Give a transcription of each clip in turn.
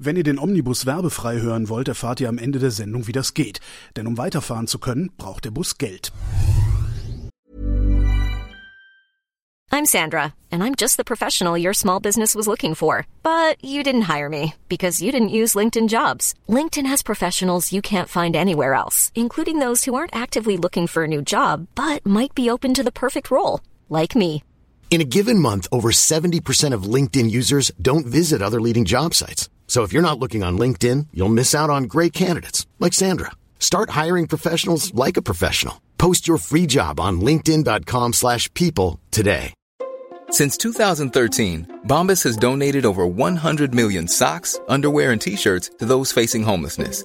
Wenn ihr den Omnibus werbefrei hören wollt, erfahrt ihr am Ende der Sendung, wie das geht. Denn um weiterfahren zu können, braucht der Bus Geld. I'm Sandra, and I'm just the professional your small business was looking for. But you didn't hire me because you didn't use LinkedIn jobs. LinkedIn has professionals you can't find anywhere else, including those who aren't actively looking for a new job, but might be open to the perfect role, like me. In a given month, over 70% of LinkedIn users don't visit other leading job sites. So if you're not looking on LinkedIn, you'll miss out on great candidates like Sandra. Start hiring professionals like a professional. Post your free job on linkedin.com/people today. Since 2013, Bombas has donated over 100 million socks, underwear, and t-shirts to those facing homelessness.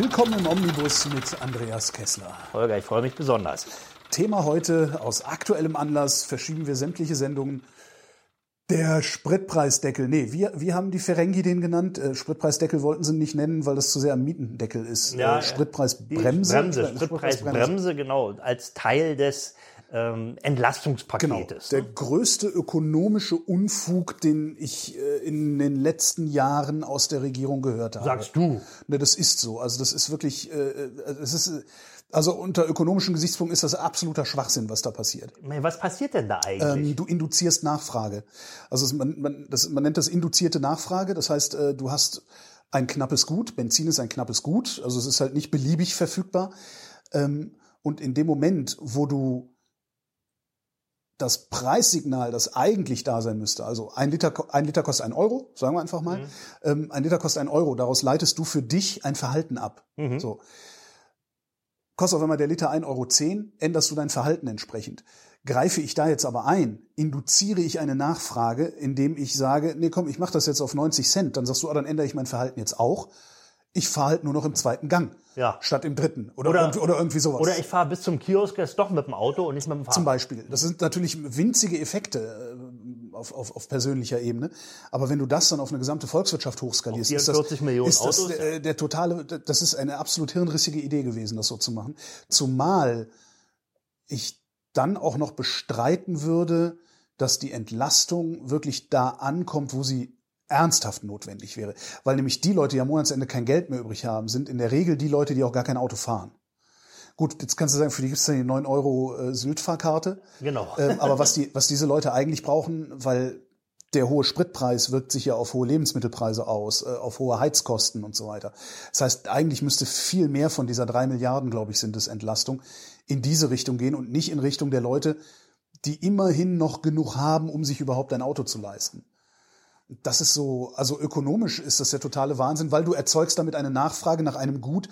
Willkommen im Omnibus mit Andreas Kessler. Holger, ich freue mich besonders. Thema heute aus aktuellem Anlass verschieben wir sämtliche Sendungen. Der Spritpreisdeckel. Nee, wir, wir haben die Ferengi den genannt. Äh, Spritpreisdeckel wollten sie nicht nennen, weil das zu sehr am Mietendeckel ist. Ja, äh, Spritpreisbremse. Bremse, Spritpreisbremse, genau, als Teil des ähm, Genau. Entlastungspaketes. Der ne? größte ökonomische Unfug, den ich äh, in den letzten Jahren aus der Regierung gehört habe. Sagst du? Ne, das ist so. Also das ist wirklich, äh, es ist, äh, also unter ökonomischen Gesichtspunkten ist das absoluter Schwachsinn, was da passiert. Was passiert denn da eigentlich? Ähm, du induzierst Nachfrage. Also man, man, das, man nennt das induzierte Nachfrage. Das heißt, äh, du hast ein knappes Gut. Benzin ist ein knappes Gut. Also es ist halt nicht beliebig verfügbar. Ähm, und in dem Moment, wo du das Preissignal, das eigentlich da sein müsste, also ein Liter, ein Liter kostet ein Euro, sagen wir einfach mal, ähm, ein Liter kostet ein Euro, daraus leitest du für dich ein Verhalten ab. So. Kostet auf einmal der Liter 1,10 Euro, änderst du dein Verhalten entsprechend. Greife ich da jetzt aber ein, induziere ich eine Nachfrage, indem ich sage, nee, komm, ich mache das jetzt auf 90 Cent, dann sagst du, ah, dann ändere ich mein Verhalten jetzt auch. Ich fahre halt nur noch im zweiten Gang, Ja. statt im dritten oder, Oder- irgendwie, oder irgendwie sowas. Oder ich fahre bis zum Kiosk jetzt doch mit dem Auto und nicht mit dem Fahrrad. Zum Beispiel. Das sind natürlich winzige Effekte äh, auf, auf, auf persönlicher Ebene. Aber wenn du das dann auf eine gesamte Volkswirtschaft hochskalierst, ist das, 44 Millionen ist das Autos, äh, der totale, das ist eine absolut hirnrissige Idee gewesen, das so zu machen. Zumal ich dann auch noch bestreiten würde, dass die Entlastung wirklich da ankommt, wo sie ernsthaft notwendig wäre. Weil nämlich die Leute, die am Monatsende kein Geld mehr übrig haben, sind in der Regel die Leute, die auch gar kein Auto fahren. Gut, jetzt kannst du sagen, für die gibt es dann die 9 Euro äh, Sylt-Fahrkarte. Genau. Ähm, aber was, die, was diese Leute eigentlich brauchen, weil der hohe Spritpreis wirkt sich ja auf hohe Lebensmittelpreise aus, äh, auf hohe Heizkosten und so weiter. Das heißt, eigentlich müsste viel mehr von dieser drei Milliarden, glaube ich, sind es Entlastung, in diese Richtung gehen und nicht in Richtung der Leute, die immerhin noch genug haben, um sich überhaupt ein Auto zu leisten. Das ist so, also ökonomisch ist das der totale Wahnsinn, weil du erzeugst damit eine Nachfrage nach einem Gut,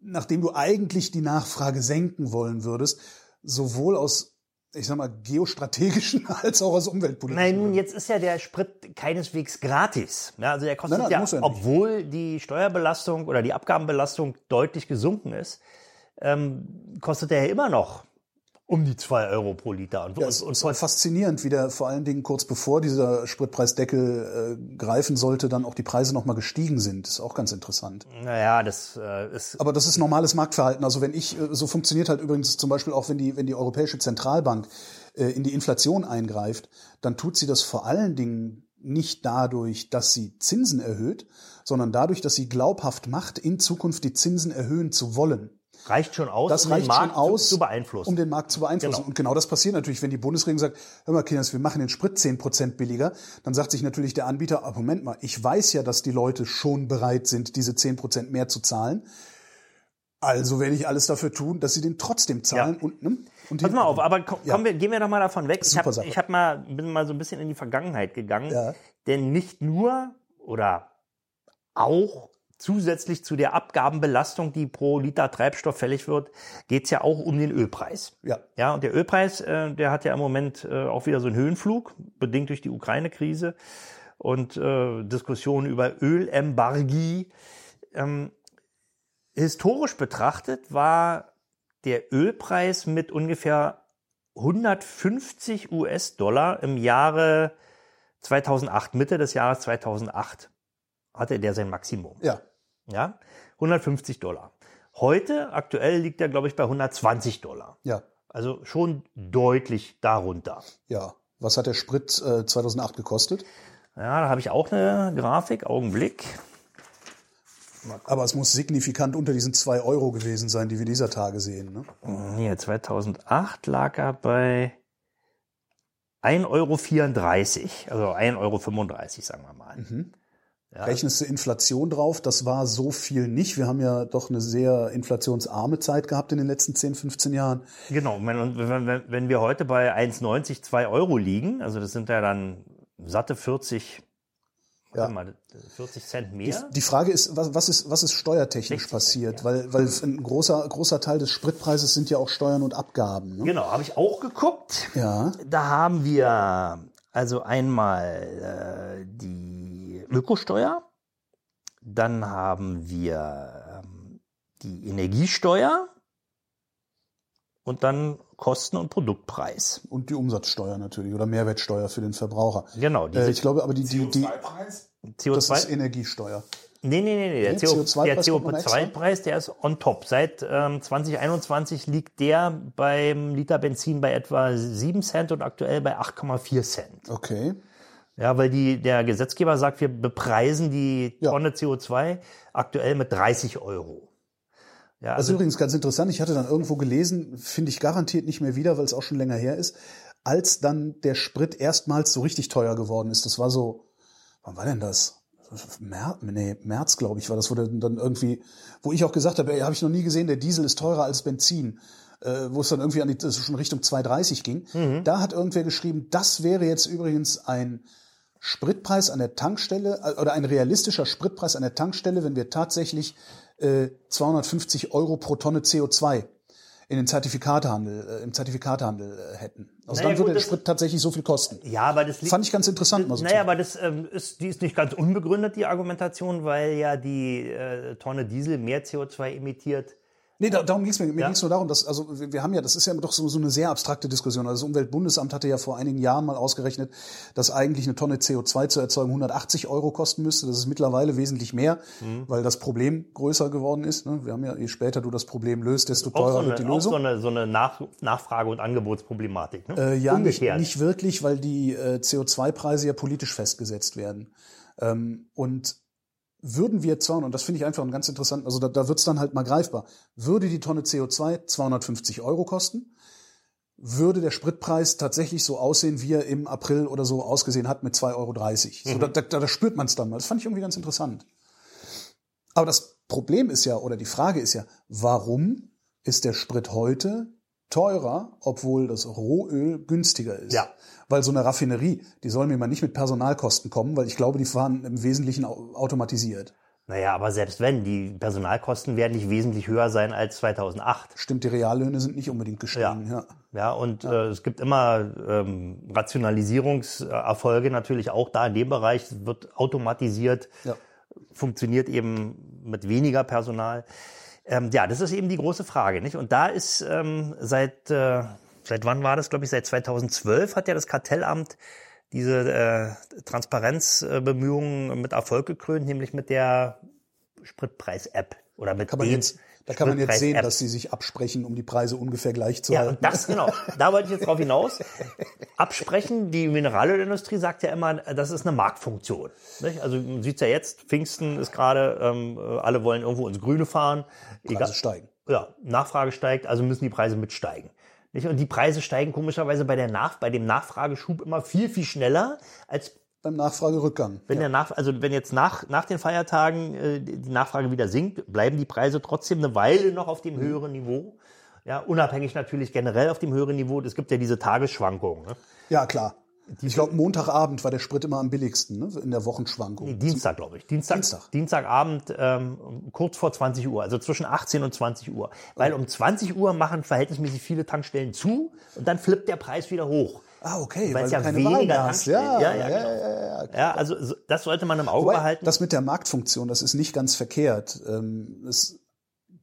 nachdem du eigentlich die Nachfrage senken wollen würdest, sowohl aus, ich sag mal, geostrategischen als auch aus umweltpolitischen. Nein, nun, jetzt ist ja der Sprit keineswegs gratis. Ja, also der kostet Nein, nein, ja, er obwohl die Steuerbelastung oder die Abgabenbelastung deutlich gesunken ist, ähm, kostet der ja immer noch um die zwei Euro pro Liter. Und, Ja, es und, ist auch faszinierend, wie der vor allen Dingen kurz bevor dieser Spritpreisdeckel äh, greifen sollte, dann auch die Preise nochmal gestiegen sind. ist auch ganz interessant. naja, das äh, ist Aber das ist normales Marktverhalten. Also wenn ich, äh, so funktioniert halt übrigens zum Beispiel auch, wenn die, wenn die Europäische Zentralbank äh, in die Inflation eingreift, dann tut sie das vor allen Dingen nicht dadurch, dass sie Zinsen erhöht, sondern dadurch, dass sie glaubhaft macht, in Zukunft die Zinsen erhöhen zu wollen. Reicht schon aus, Das um reicht den Markt schon aus, zu, beeinflussen. um den Markt zu beeinflussen. Genau. Und genau das passiert natürlich, wenn die Bundesregierung sagt, hör mal, Kinders, wir machen den Sprit 10% billiger, dann sagt sich natürlich der Anbieter, ah, Moment mal, ich weiß ja, dass die Leute schon bereit sind, diese 10% mehr zu zahlen. Also werde ich alles dafür tun, dass sie den trotzdem zahlen Ja. und, ne? und Pass mal auf, aber komm, Ja. wir, gehen wir doch mal davon weg. Ich Super Sache. ich hab mal, bin mal so ein bisschen in die Vergangenheit gegangen. Ja. Denn nicht nur oder auch zusätzlich zu der Abgabenbelastung, die pro Liter Treibstoff fällig wird, geht's ja auch um den Ölpreis. Ja. Ja, und der Ölpreis, äh, der hat ja im Moment äh, auch wieder so einen Höhenflug, bedingt durch die Ukraine-Krise und äh, Diskussionen über Ölembargi. Ähm, Historisch betrachtet war der Ölpreis mit ungefähr 150 US-Dollar im Jahre 2008, Mitte des Jahres 2008, hatte der sein Maximum. Ja. Ja, 150 Dollar. Heute, aktuell liegt er, glaube ich, bei 120 Dollar. Ja. Also schon deutlich darunter. Ja. Was hat der Sprit äh, 2008 gekostet? Ja, da habe ich auch eine Grafik, Augenblick. Aber es muss signifikant unter diesen zwei Euro gewesen sein, die wir dieser Tage sehen. Ne? Hier, 2008 lag er bei 1,34 Euro, also 1,35 Euro, sagen wir mal. Rechnest du Inflation drauf? Das war so viel nicht. Wir haben ja doch eine sehr inflationsarme Zeit gehabt in den letzten 10, 15 Jahren. Genau, wenn, wenn, wenn- wir heute bei 1,90, 2 Euro liegen, also das sind ja dann satte 40, Ja. mal, 40 Cent mehr. Die Frage ist, was, was ist, was ist steuertechnisch 60 passiert? Weil, weil ein großer, großer Teil des Spritpreises sind ja auch Steuern und Abgaben. Ne? Genau, habe ich auch geguckt. Ja. Da haben wir also einmal äh, die Ökosteuer, dann haben wir ähm, die Energiesteuer und dann Kosten- und Produktpreis. Und die Umsatzsteuer natürlich oder Mehrwertsteuer für den Verbraucher. Genau, diese Äh, ich glaube aber die, die, die CO2-Preis? das ist CO2. Energiesteuer. Nee, nee, nee, nee. Der, Nee, CO, der CO2-Preis kommt noch extra? CO2-Preis, der ist on top. Seit ähm, 2021 liegt der beim Liter Benzin bei etwa 7 Cent und aktuell bei 8,4 Cent. Okay. Ja, weil die, der Gesetzgeber sagt, wir bepreisen die Ja. Tonne CO2 aktuell mit 30 Euro. Ja, Das ist also, übrigens ganz interessant. Ich hatte dann irgendwo gelesen, finde ich garantiert nicht mehr wieder, weil es auch schon länger her ist, als dann der Sprit erstmals so richtig teuer geworden ist. Das war so, wann war denn das? März, nee, März, glaube ich, war das, wo dann irgendwie, wo ich auch gesagt habe, ey, habe ich noch nie gesehen, der Diesel ist teurer als Benzin. Äh, wo es dann irgendwie an die, das schon Richtung 2,30 ging. Mhm. Da hat irgendwer geschrieben, das wäre jetzt übrigens ein Spritpreis an der Tankstelle äh, oder ein realistischer Spritpreis an der Tankstelle, wenn wir tatsächlich äh, 250 Euro pro Tonne CO2 in den Zertifikatehandel, äh, im Zertifikatehandel äh, hätten. Also Naja, dann würde gut, der Sprit tatsächlich so viel kosten. ja, aber das liegt, Fand ich ganz interessant. Mal so naja, aber das ähm, ist, die ist nicht ganz unbegründet, die Argumentation, weil ja die äh, Tonne Diesel mehr CO2 emittiert. Nee, da, darum ging es mir. Mir Ja. ging es nur darum, dass, also wir, wir haben ja, das ist ja doch so, so eine sehr abstrakte Diskussion. Also das Umweltbundesamt hatte ja vor einigen Jahren mal ausgerechnet, dass eigentlich eine Tonne CO2 zu erzeugen 180 Euro kosten müsste. Das ist mittlerweile wesentlich mehr, Mhm. weil das Problem größer geworden ist. Ne? Wir haben ja, je später du das Problem löst, desto Auch, teurer so eine, wird die auch Lösung. so eine, so eine Nach Nachfrage- und Angebotsproblematik. Ne? Äh, ja, nicht, nicht wirklich, weil die äh, CO2-Preise ja politisch festgesetzt werden. Ähm, und würden wir 200, und das finde ich einfach ein ganz interessant, also da, da wird es dann halt mal greifbar, würde die Tonne CO2 250 Euro kosten, würde der Spritpreis tatsächlich so aussehen, wie er im April oder so ausgesehen hat mit 2,30 Euro. So, da, da, da spürt man es dann mal. Das fand ich irgendwie ganz interessant. Aber das Problem ist ja, oder die Frage ist ja, warum ist der Sprit heute teurer, obwohl das Rohöl günstiger ist? Ja. Weil so eine Raffinerie, die soll mir mal nicht mit Personalkosten kommen, weil ich glaube, die fahren im Wesentlichen au- automatisiert. Naja, aber selbst wenn, die Personalkosten werden nicht wesentlich höher sein als 2008. Stimmt, die Reallöhne sind nicht unbedingt gestiegen. Ja. Ja, und Äh, es gibt immer ähm, Rationalisierungserfolge natürlich auch da in dem Bereich. Wird automatisiert, Ja. funktioniert eben mit weniger Personal. Ähm, ja, das ist eben die große Frage, nicht? Und da ist ähm, seit äh, seit wann war das? Glaube ich, seit 2012 hat ja das Kartellamt diese äh, Transparenzbemühungen mit Erfolg gekrönt, nämlich mit der Spritpreis-App oder mit Kann man jetzt, da kann man jetzt sehen, dass sie sich absprechen, um die Preise ungefähr gleich zu Ja, halten. das, genau. Da wollte ich jetzt drauf hinaus. Absprechen, die Mineralölindustrie sagt ja immer, das ist eine Marktfunktion. Nicht? Also man sieht's ja jetzt, Pfingsten ist gerade, ähm, alle wollen irgendwo ins Grüne fahren. Preise steigen. Ja, Nachfrage steigt, also müssen die Preise mitsteigen. Nicht? Und die Preise steigen komischerweise bei, der Nach bei dem Nachfrageschub immer viel, viel schneller, als Beim Nachfragerückgang. wenn der nach, also wenn jetzt nach, nach den Feiertagen äh, die Nachfrage wieder sinkt, bleiben die Preise trotzdem eine Weile noch auf dem höheren Niveau. Ja, unabhängig natürlich generell auf dem höheren Niveau. Es gibt ja diese Tagesschwankungen. Ne? Ja, klar. Ich glaube, Montagabend war der Sprit immer am billigsten, ne? in der Wochenschwankung. Nee, Dienstag, glaube ich. Dienstag, Dienstag. Dienstagabend ähm, kurz vor 20 Uhr, also zwischen 18 und 20 Uhr. Weil um 20 Uhr machen verhältnismäßig viele Tankstellen zu und dann flippt der Preis wieder hoch. Ah, okay, Weil weil es ja keine weniger Wahl hast. Ja, ja, ja, ja, genau. ja, ja, ja. Also so- das sollte man im Auge Wobei, behalten. das mit der Marktfunktion, das ist nicht ganz verkehrt. Ähm, es,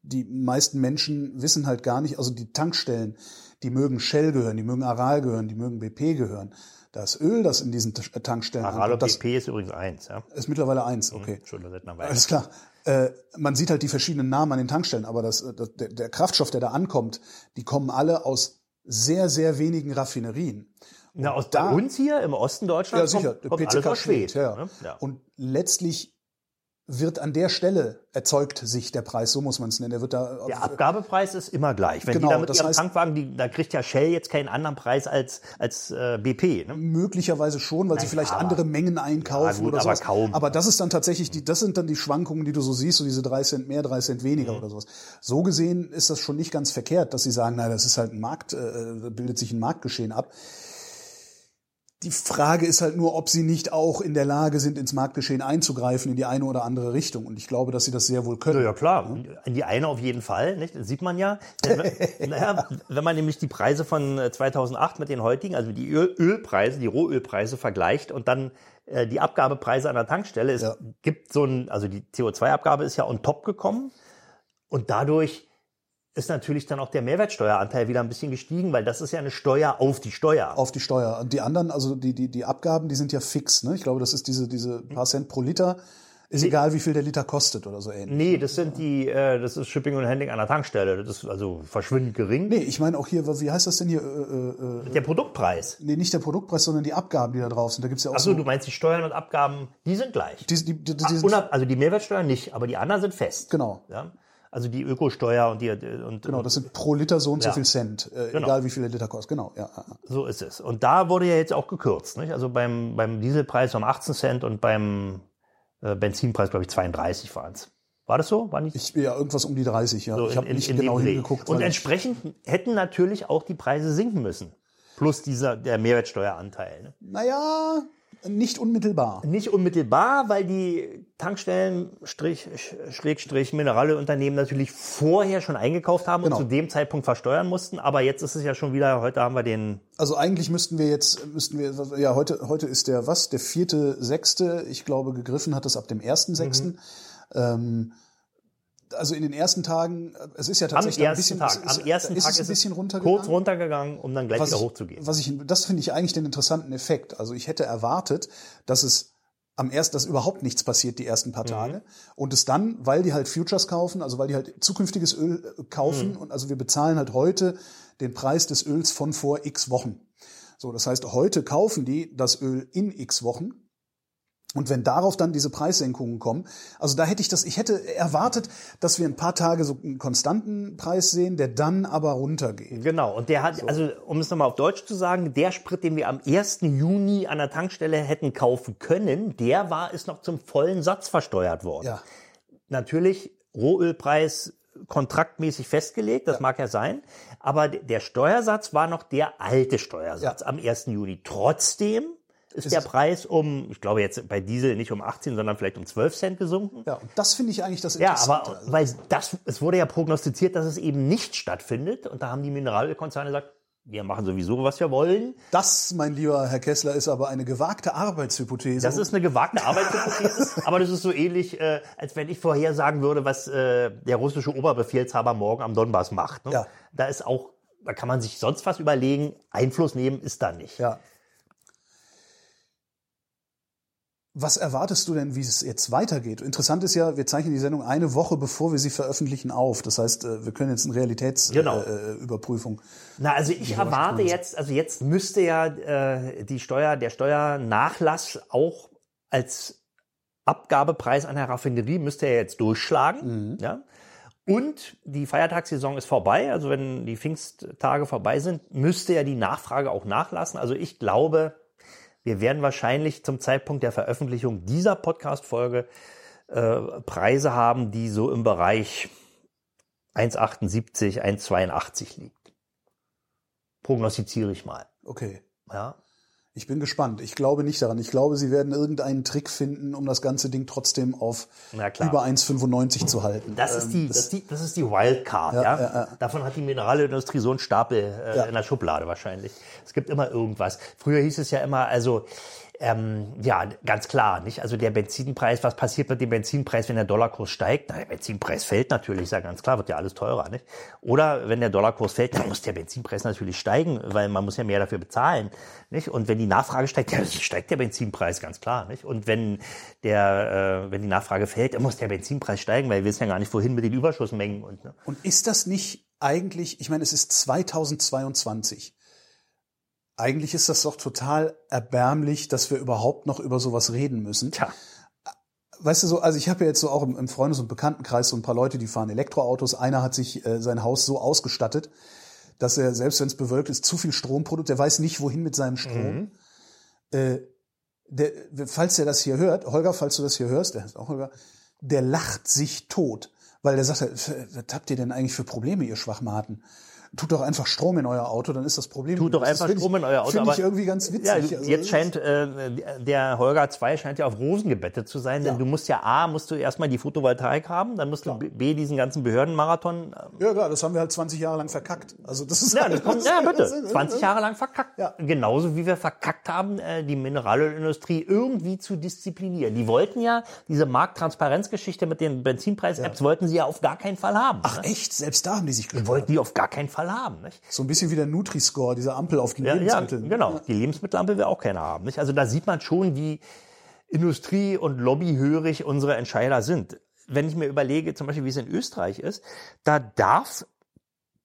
die meisten Menschen wissen halt gar nicht, also die Tankstellen, die mögen Shell gehören, die mögen Aral gehören, die mögen BP gehören. Das Öl, das in diesen T- Tankstellen Aral und das BP ist übrigens eins. Ja? ist mittlerweile eins, okay. Entschuldigung, seit einer Weile. Alles klar. Äh, man sieht halt die verschiedenen Namen an den Tankstellen, aber das, das, der, der Kraftstoff, der da ankommt, die kommen alle aus sehr, sehr wenigen Raffinerien. Na, aus da- bei uns hier im Osten Deutschlands Ja, sicher. kommt, kommt alles aus Schwed. ja. ne? ja. Und letztlich wird an der Stelle erzeugt sich der Preis, so muss man es nennen. Der wird da Der Abgabepreis ist immer gleich. Wenn Genau, die da mit ihrem heißt- Tankwagen, die, da kriegt ja Shell jetzt keinen anderen Preis als, als äh, BP. Ne? möglicherweise schon, weil sie Nein, vielleicht aber- andere Mengen einkaufen Ja, gut, oder aber sowas. kaum. Aber das ist dann tatsächlich die, das sind dann die Schwankungen, die du so siehst, so diese drei Cent mehr, drei Cent weniger Mhm. oder sowas. So gesehen ist das schon nicht ganz verkehrt, dass sie sagen, na, das ist halt ein Markt, äh, bildet sich ein Marktgeschehen ab. Die Frage ist halt nur, ob sie nicht auch in der Lage sind, ins Marktgeschehen einzugreifen in die eine oder andere Richtung. Und ich glaube, dass sie das sehr wohl können. Ja, ja klar, in die eine auf jeden Fall, nicht? Das sieht man ja. Wenn- naja, wenn man nämlich die Preise von äh, 2008 mit den heutigen, also die Öl Ölpreise, die Rohölpreise vergleicht und dann äh, die Abgabepreise an der Tankstelle, es Ja. gibt so ein, also die CO2-Abgabe ist ja on top gekommen und dadurch ist natürlich dann auch der Mehrwertsteueranteil wieder ein bisschen gestiegen, weil das ist ja eine Steuer auf die Steuer. auf die Steuer. Und die anderen, also die, die, die Abgaben, die sind ja fix. Ne? Ich glaube, das ist diese, diese paar Cent pro Liter. Ist egal, wie viel der Liter kostet oder so ähnlich. Nee, das sind die, äh, das ist Shipping und Handling an der Tankstelle. Das ist also verschwindend gering. Nee, ich meine auch hier, wie heißt das denn hier? Äh, äh, äh, Der Produktpreis. nee, nicht der Produktpreis, sondern die Abgaben, die da drauf sind. Da gibt's ja auch Achso, so. du meinst die Steuern und Abgaben, die sind gleich. die, die, die, die, die, Unab also die Mehrwertsteuer nicht, aber die anderen sind fest. genau. Ja? Also die Ökosteuer und die und Genau, das sind pro Liter so und so Ja. viel Cent, äh, Genau. egal wie viel der Liter kostet. Genau, ja. so ist es. Und da wurde ja jetzt auch gekürzt. Nicht? Also beim, beim Dieselpreis um 18 Cent und beim äh, Benzinpreis, glaube ich, 32 waren es. War das so? War nicht Ich ja irgendwas um die 30, ja. so ich habe nicht dem genau hingeguckt. Und entsprechend hätten natürlich auch die Preise sinken müssen. Plus dieser der Mehrwertsteueranteil. Ne? naja, nicht unmittelbar. Nicht unmittelbar, weil die Tankstellen, Strich, Schrägstrich, Mineralölunternehmen natürlich vorher schon eingekauft haben Genau. und zu dem Zeitpunkt versteuern mussten. Aber jetzt ist es ja schon wieder, heute haben wir den, Also eigentlich müssten wir jetzt, müssten wir, ja, heute, heute ist der was? Der vierte, sechste. Ich glaube, gegriffen hat es ab dem ersten, sechsten. Ähm, also in den ersten Tagen, es ist ja am tatsächlich ein ersten bisschen, Tag, ist, am ersten ist Tag es ein bisschen runtergegangen. kurz runtergegangen, um dann gleich was wieder ich, hochzugehen. Was ich, das finde ich eigentlich den interessanten Effekt. Also ich hätte erwartet, dass es am ersten, dass überhaupt nichts passiert die ersten Mhm. paar Tage und es dann, weil die halt Futures kaufen, also weil die halt zukünftiges Öl äh, kaufen Mhm. und also wir bezahlen halt heute den Preis des Öls von vor X Wochen. So, das heißt, heute kaufen die das Öl in X Wochen und wenn darauf dann diese Preissenkungen kommen, also da hätte ich das, ich hätte erwartet, dass wir ein paar Tage so einen konstanten Preis sehen, der dann aber runtergeht. Genau, und der hat, also um es nochmal auf Deutsch zu sagen, der Sprit, den wir am 1. Juni an der Tankstelle hätten kaufen können, der war, ist noch zum vollen Satz versteuert worden. Ja. Natürlich Rohölpreis kontraktmäßig festgelegt, das mag ja sein, aber der Steuersatz war noch der alte Steuersatz Ja. am 1. Juni. Trotzdem ist, Ist- der Preis um, ich glaube jetzt bei Diesel nicht um 18, sondern vielleicht um 12 Cent gesunken. Ja, und das finde ich eigentlich das Ja, Interessante. aber weil das, es wurde ja prognostiziert, dass es eben nicht stattfindet. Und da haben die Mineralölkonzerne gesagt, wir machen sowieso, was wir wollen. Das, mein lieber Herr Kessler, ist aber eine gewagte Arbeitshypothese. Das ist eine gewagte Arbeitshypothese, aber das ist so ähnlich, äh, als wenn ich vorhersagen würde, was äh, der russische Oberbefehlshaber morgen am Donbass macht. Ne? Ja. Da ist auch, da kann man sich sonst was überlegen, Einfluss nehmen ist da nicht. ja. Was erwartest du denn, wie es jetzt weitergeht? Interessant ist ja, wir zeichnen die Sendung eine Woche bevor wir sie veröffentlichen auf. Das heißt, äh, wir können jetzt eine Genau. Realitätsüberprüfung. Äh, Überprüfung. Na, also ich erwarte jetzt, also jetzt müsste ja äh, die Steuer, der Steuernachlass auch als Abgabepreis an der Raffinerie müsste er jetzt durchschlagen. Ja? Und die Feiertagssaison ist vorbei, also wenn die Pfingsttage vorbei sind, müsste ja die Nachfrage auch nachlassen. Also ich glaube, wir werden wahrscheinlich zum Zeitpunkt der Veröffentlichung dieser Podcast-Folge äh, Preise haben, die so im Bereich 1,78, 1,82 liegt. Prognostiziere ich mal. Okay. Ja. Ich bin gespannt. Ich glaube nicht daran. Ich glaube, sie werden irgendeinen Trick finden, um das ganze Ding trotzdem auf über 1,95 zu halten. Das ist, die, das, ist die, das ist die Wildcard. Ja, Ja, ja. Davon hat die Mineralindustrie so einen Stapel äh, in der Schublade wahrscheinlich. Es gibt immer irgendwas. Früher hieß es ja immer, also Ähm, ja, ganz klar, nicht? Also der Benzinpreis, was passiert mit dem Benzinpreis, wenn der Dollarkurs steigt? Na, der Benzinpreis fällt natürlich, ist ja ganz klar, wird ja alles teurer, nicht? Oder wenn der Dollarkurs fällt, dann muss der Benzinpreis natürlich steigen, weil man muss ja mehr dafür bezahlen, nicht? Und wenn die Nachfrage steigt, ja, steigt der Benzinpreis, ganz klar, nicht? Und wenn der, äh, wenn die Nachfrage fällt, dann muss der Benzinpreis steigen, weil wir wissen ja gar nicht, wohin mit den Überschussmengen und, ne? Und ist das nicht eigentlich, ich meine, es ist 2022. Eigentlich ist das doch total erbärmlich, dass wir überhaupt noch über sowas reden müssen. Tja. Weißt du so, also ich habe ja jetzt so auch im, im Freundes- und Bekanntenkreis so ein paar Leute, die fahren Elektroautos. Einer hat sich äh, sein Haus so ausgestattet, dass er, selbst wenn es bewölkt ist, zu viel Strom produziert. Der weiß nicht, wohin mit seinem Strom. Äh, der, falls er das hier hört, Holger, falls du das hier hörst, der heißt auch Holger, der lacht sich tot, weil der sagt, äh, was habt ihr denn eigentlich für Probleme, ihr Schwachmaten? Tut doch einfach Strom in euer Auto, dann ist das Problem. Tut doch Das einfach find ich- Strom in euer Auto. Finde ich irgendwie ganz witzig. Ja, Also, jetzt das- scheint äh, der Holger 2 scheint ja auf Rosen gebettet zu sein, denn Ja. du musst ja A, musst du erstmal die Photovoltaik haben, dann musst du B, diesen ganzen Behördenmarathon. äh, Ja, klar, das haben wir halt 20 Jahre lang verkackt. Also das ist Ja, das kommt, ja bitte. 20 20 Jahre lang verkackt. Ja. Genauso wie wir verkackt haben, äh, die Mineralölindustrie irgendwie zu disziplinieren. Die wollten ja diese Markttransparenzgeschichte mit den Benzinpreis-Apps wollten sie ja auf gar keinen Fall haben. Ach ne? echt? Selbst da haben die sich Die gestört. wollten die auf gar keinen Fall haben. Nicht? So ein bisschen wie der Nutri-Score, diese Ampel auf die Ja, ja, Lebensmittel. genau. Die Lebensmittelampel will auch keiner haben. Nicht? Also da sieht man schon, wie Industrie- und lobbyhörig unsere Entscheider sind. Wenn ich mir überlege, zum Beispiel, wie es in Österreich ist, da darf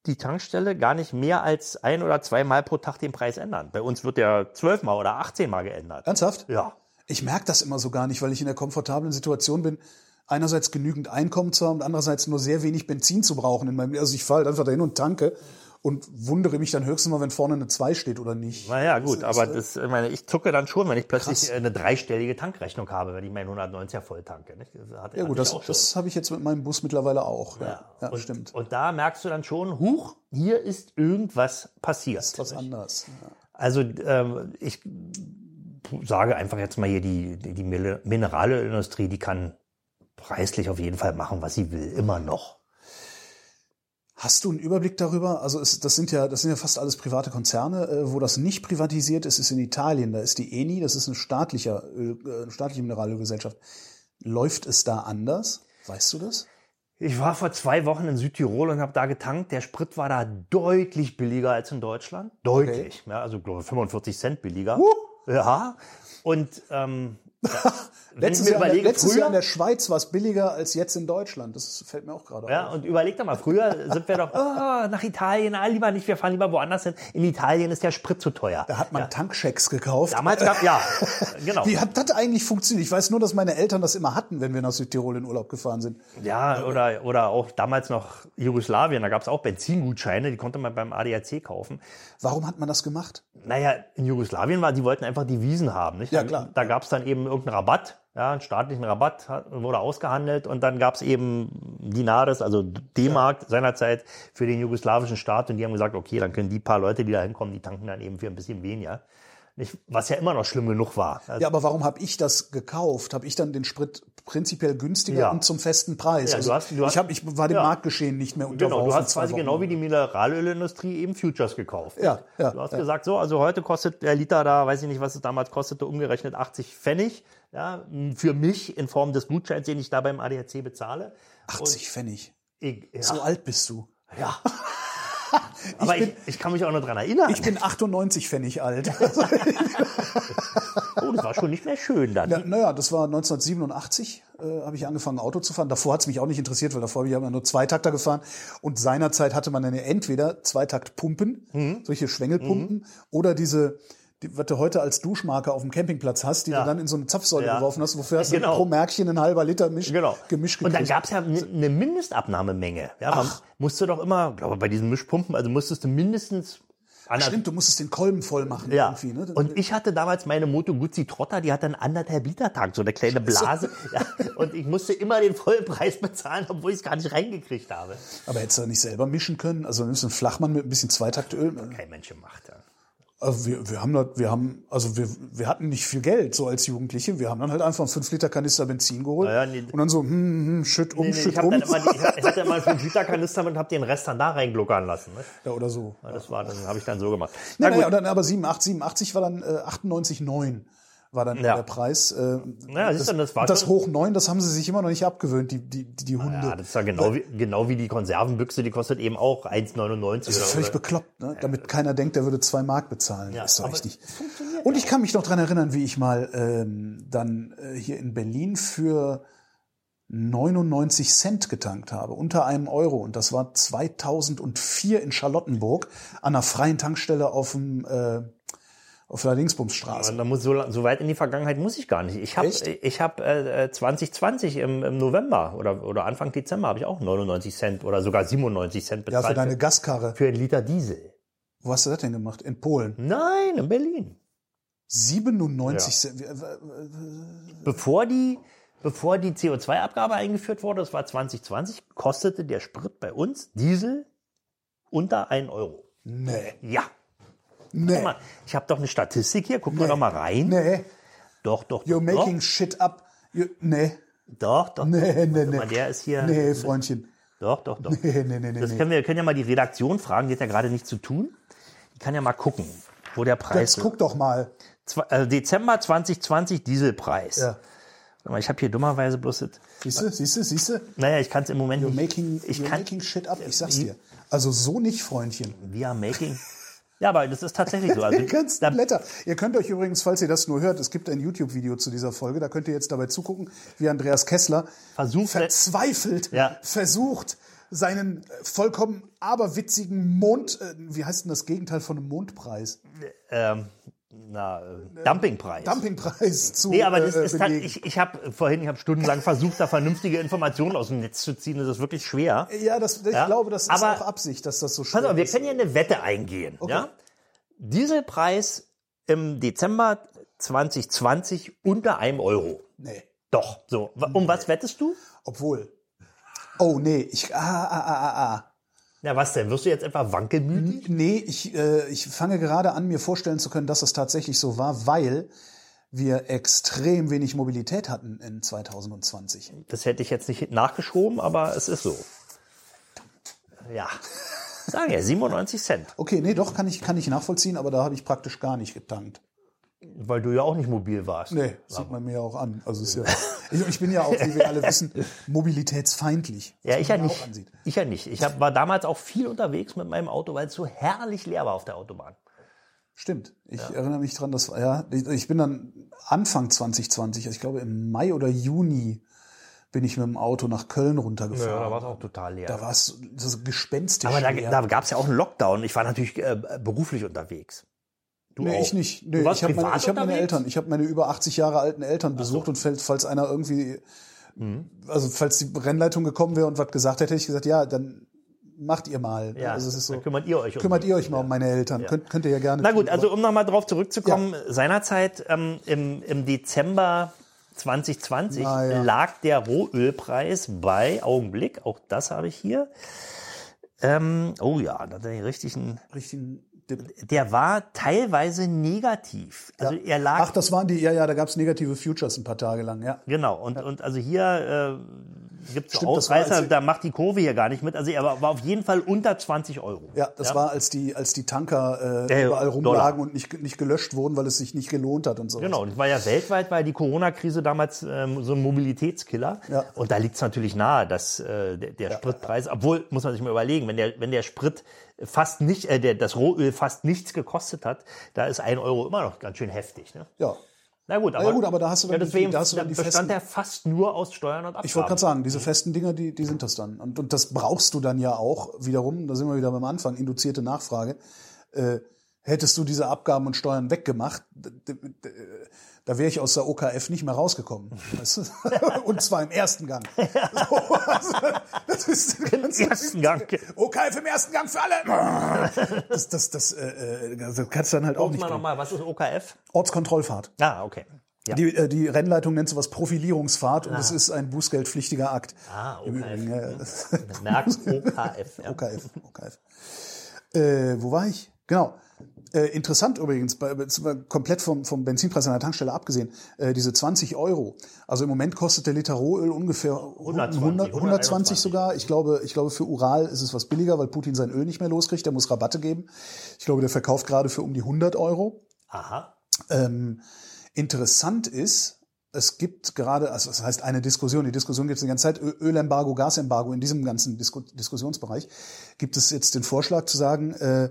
die Tankstelle gar nicht mehr als ein oder zweimal pro Tag den Preis ändern. Bei uns wird der zwölfmal oder 18 Mal geändert. Ernsthaft? Ja. Ich merke das immer so gar nicht, weil ich in der komfortablen Situation bin, einerseits genügend Einkommen zu haben und andererseits nur sehr wenig Benzin zu brauchen. In meinem, also ich fahre halt einfach dahin und tanke und wundere mich dann höchstens mal, wenn vorne eine 2 steht oder nicht. Naja, gut, aber äh, das, ich meine, ich zucke dann schon, wenn ich plötzlich Krass. eine dreistellige Tankrechnung habe, wenn ich meinen 190er voll tanke. Nicht? Ja gut, das, das habe ich jetzt mit meinem Bus mittlerweile auch. Ja, Ja, ja und, stimmt. Und da merkst du dann schon, huch, hier ist irgendwas passiert. Ist was anderes. Ja. Also ähm, ich sage einfach jetzt mal hier, die, die, die Mineralölindustrie, die kann preislich auf jeden Fall machen, was sie will, immer noch. Hast du einen Überblick darüber? Also es, das sind ja, das sind ja fast alles private Konzerne. Äh, wo das nicht privatisiert ist, ist in Italien. Da ist die Eni, das ist eine staatliche, äh, staatliche Mineralölgesellschaft. Läuft es da anders? Weißt du das? Ich war vor zwei Wochen in Südtirol und habe da getankt. Der Sprit war da deutlich billiger als in Deutschland. Deutlich. Ja, also glaube ich 45 Cent billiger. Ja. Und ähm, Letztes, Jahr, in der- überlege, letztes früher, Jahr in der Schweiz war es billiger als jetzt in Deutschland. Das fällt mir auch gerade Ja, auf. und überleg doch mal, früher sind wir doch oh, nach Italien, ah, lieber nicht, wir fahren lieber woanders hin. In Italien ist der Sprit zu teuer. Da hat man Tankschecks gekauft. Damals gab ja, genau. Wie hat das eigentlich funktioniert? Ich weiß nur, dass meine Eltern das immer hatten, wenn wir nach Südtirol in Urlaub gefahren sind. Ja, oder, oder auch damals noch Jugoslawien, da gab es auch Benzingutscheine, die konnte man beim ADAC kaufen. Warum hat man das gemacht? Naja, in Jugoslawien war, die wollten einfach Devisen haben, nicht? Ja, klar. Da gab es dann eben irgendeinen Rabatt, ja, einen staatlichen Rabatt hat- wurde ausgehandelt und dann gab es eben Dinares, also D-Mark seinerzeit für den jugoslawischen Staat und die haben gesagt, okay, dann können die paar Leute, die da hinkommen, die tanken dann eben für ein bisschen weniger. Nicht? Was ja immer noch schlimm genug war. Also, Ja, aber warum habe ich das gekauft? Habe ich dann den Sprit prinzipiell günstiger Ja. und zum festen Preis? Ja, du hast- du hast- ich, hab, ich war dem ja. Marktgeschehen nicht mehr unterworfen. Genau, du hast quasi Wochen genau wie die Mineralölindustrie eben Futures gekauft. Ja, ja, Du hast gesagt, so, also heute kostet der Liter da, weiß ich nicht, was es damals kostete, umgerechnet 80 Pfennig. Ja, für mich in Form des Gutscheins, den ich da beim ADAC bezahle. 80 Pfennig. Ich, So alt bist du. ja. Aber ich, bin- ich, kann mich auch noch dran erinnern. Ich bin 98 Pfennig alt. oh, das war schon nicht mehr schön dann. Na, naja, das war 1987, äh, habe ich angefangen, Auto zu fahren. Davor hat es mich auch nicht interessiert, weil davor habe ich ja nur Zweitakter gefahren. Und seinerzeit hatte man dann ja entweder Zweitaktpumpen, Mhm. solche Schwengelpumpen, oder diese, die, was du heute als Duschmarke auf dem Campingplatz hast, die Ja. du dann in so eine Zapfsäule Ja. geworfen hast, wofür hast Genau. du pro Märkchen ein halber Liter Misch, Genau. Gemisch Und dann gekriegt. gab es ja eine ne Mindestabnahmemenge. Ja, man Ach. musste doch immer, glaube bei diesen Mischpumpen, also musstest du mindestens ander- Stimmt, du musstest den Kolben voll machen Ja. irgendwie. Ne? Und ich hatte damals meine Moto Guzzi Trotter, die hatte einen anderthalb Liter Tank, so eine kleine Blase. Ja, und ich musste immer den vollen Preis bezahlen, obwohl ich es gar nicht reingekriegt habe. Aber hättest du nicht selber mischen können? Also nimmst du einen Flachmann mit ein bisschen Zweitaktöl. Kein Mensch gemacht. Ja. Also wir, wir haben da, wir haben, also wir, wir hatten nicht viel Geld so als Jugendliche. Wir haben dann halt einfach einen 5 Liter Kanister Benzin geholt Naja, nee. und dann so, hm, hm, schütt um, Nee, nee, schütt ich, hab um. dann immer, die- ich, ich hatte immer einen 5 Liter Kanister und habe den Rest dann da reingluckern lassen. Ne? ja, oder so. Ja, Das war, dann habe ich dann so gemacht. Nee, Na gut. und dann aber 87, 87 war dann äh, 98, 9. war dann Ja. der Preis. Äh, Ja, siehst du, das war das hoch 9, das haben sie sich immer noch nicht abgewöhnt, die, die, die, Hunde. Ja, das ist ja genau wie, genau wie die Konservenbüchse, die kostet eben auch 1,99 Das ist völlig oder- bekloppt, ne? damit keiner denkt, der würde zwei Mark bezahlen. Ja, ist doch echt nicht. Und ich kann mich noch dran erinnern, wie ich mal ähm, dann äh, hier in Berlin für 99 Cent getankt habe, unter einem Euro. Und das war 2004 in Charlottenburg an einer freien Tankstelle auf dem äh, auf der Dingsbumsstraße. Da muss so, so weit in die Vergangenheit muss ich gar nicht. Ich habe ich hab, äh, 2020 im, im November oder, oder Anfang Dezember habe ich auch 99 Cent oder sogar 97 Cent Ja, bezahlt. für deine Gaskarre. für einen Liter Diesel. Wo hast du das denn gemacht? In Polen. Nein, in Berlin. 97 Cent. Bevor die, bevor die CO2-Abgabe eingeführt wurde, das war 2020, kostete der Sprit bei uns, Diesel, unter 1 Euro. Nee. Ja. Nee. Guck mal, ich habe doch eine Statistik hier, gucken wir Nee. doch mal rein. Nee. Doch, doch, You're doch, making shit up. You, nee. doch, doch. Nee, doch. nee, nee. Mal, der ist hier. Nee, Freundchen. Doch, doch, doch. Nee, nee, nee. Das können wir können ja mal die Redaktion fragen, die hat ja gerade nichts zu tun. Die kann ja mal gucken, wo der Preis Jetzt guck doch mal. Äh, Dezember 2020 Dieselpreis. Ja. Ich habe hier dummerweise bloß das, Siehst du, siehst du, siehst du? naja, ich kann es im Moment You're nicht. making, ich you're kann making shit up. Ich sag's dir. Also so nicht, Freundchen. we are making. Ja, aber das ist tatsächlich so. Also, Die ganzen Blätter. Ihr könnt euch übrigens, falls ihr das nur hört, es gibt ein YouTube-Video zu dieser Folge, da könnt ihr jetzt dabei zugucken, wie Andreas Kessler Versucht- verzweifelt Ja. versucht, seinen äh, vollkommen aberwitzigen Mond, äh, wie heißt denn das Gegenteil von einem Mondpreis? ähm, na, äh, Dumpingpreis. Dumpingpreis zu Nee, aber das äh, ist halt, ich, ich habe vorhin, ich habe stundenlang versucht, da vernünftige Informationen aus dem Netz zu ziehen. Das ist wirklich schwer. ja, das, ich Ja, glaube, das ist aber- auch Absicht, dass das so schwer Pass auf, wir ist. können ja eine Wette eingehen. Ja? Dieselpreis im Dezember 2020 unter einem Euro. Nee. Doch. So. Um was wettest du? Obwohl. Oh, nee, ich, ah, ah, ah, ah, Ja, was denn? Wirst du jetzt etwa wankelmütig? Nee, ich, äh, ich fange gerade an, mir vorstellen zu können, dass es tatsächlich so war, weil wir extrem wenig Mobilität hatten in 2020. Das hätte ich jetzt nicht nachgeschoben, aber es ist so. Ja. Sagen ja, 97 Cent. Okay, nee, doch, kann ich, kann ich nachvollziehen, aber da habe ich praktisch gar nicht getankt. Weil du ja auch nicht mobil warst. Nee, sieht man mir ja auch an. Also ist ja, ich, bin ja auch, wie wir alle wissen, mobilitätsfeindlich. Ja, ich ja nicht. Ich ja nicht. Ich hab, war damals auch viel unterwegs mit meinem Auto, weil es so herrlich leer war auf der Autobahn. Stimmt. Ich erinnere mich dran, dass ja, ich bin dann Anfang 2020, also ich glaube im Mai oder Juni bin ich mit dem Auto nach Köln runtergefahren. es auch total leer. da war es so gespenstisch. aber da, leer. da gab es ja auch einen Lockdown. Ich war natürlich äh, beruflich unterwegs. Du Nee, auch. ich nicht. Nee, ich habe meine, ich hab meine? Eltern, ich habe meine über 80 Jahre alten Eltern besucht und falls, falls einer irgendwie, Mhm. also falls die Rennleitung gekommen wäre und was gesagt hätte, hätte ich gesagt, ja, dann macht ihr mal. Ja, also es ist so, dann kümmert ihr euch um kümmert ihr euch mal um meine Eltern. Könnt, könnt ihr ja gerne. Na gut, tun, also um nochmal drauf zurückzukommen, seinerzeit ähm, im, im Dezember 2020 Na ja. lag der Rohölpreis bei, Augenblick, auch das habe ich hier, ähm, oh ja, da hat er einen, richtigen Dip. Der war teilweise negativ. Also Ja. er lag Ach, das waren die, ja, ja, da gab's negative Futures ein paar Tage lang, ja. Genau, und, und also hier äh, gibt es Ausreißer, da macht die Kurve hier gar nicht mit. Also er war, war auf jeden Fall unter 20 Euro. Ja, das war, als die, als die Tanker äh, Ja, ja, überall rumlagen Dollar. und nicht, nicht gelöscht wurden, weil es sich nicht gelohnt hat und so. Genau, und es war ja weltweit, weil die Corona-Krise damals ähm, so ein Mobilitätskiller. Ja. Und da liegt es natürlich nahe, dass äh, der, der Spritpreis, obwohl, muss man sich mal überlegen, wenn der, wenn der Sprit fast nicht, äh, der, das Rohöl fast nichts gekostet hat, da ist ein Euro immer noch ganz schön heftig. Ne? Ja. Na gut, aber, ja gut, aber da hast du dann ja, die- deswegen da hast du dann die bestand festen- er fast nur aus Steuern und Abgaben. Ich wollte gerade sagen, diese festen Dinger, die, die sind das dann. Und, und das brauchst du dann ja auch wiederum, da sind wir wieder beim Anfang, induzierte Nachfrage. Äh, hättest du diese Abgaben und Steuern weggemacht, da wäre ich aus der OKF nicht mehr rausgekommen. Weißt du? und zwar im ersten Gang. So, also, das ist Im ersten Gang. OKF im ersten Gang für alle. Das, das, das, äh, äh, das kannst du dann halt auch Guck nicht. mal bringen. nochmal, was ist OKF? Ortskontrollfahrt. Ah, okay. Ja. Die, äh, die Rennleitung nennt sowas Profilierungsfahrt und es ist ein bußgeldpflichtiger Akt. Ah, Im OKF. Übrigen, ja, das- Merk OKF. Ja. OKF, OKF. Äh, wo war ich? Genau. Äh, interessant übrigens, bei, komplett vom, vom Benzinpreis an der Tankstelle abgesehen, äh, diese 20 Euro. Also im Moment kostet der Liter Rohöl ungefähr 120, 100, 120 121. sogar. Ich glaube, ich glaube, für Ural ist es was billiger, weil Putin sein Öl nicht mehr loskriegt. Der muss Rabatte geben. Ich glaube, der verkauft gerade für um die 100 Euro. Aha. Ähm, Interessant ist, es gibt gerade, also das heißt eine Diskussion, die Diskussion gibt es die ganze Zeit, Ölembargo, Gasembargo, in diesem ganzen Disku Diskussionsbereich gibt es jetzt den Vorschlag zu sagen, äh,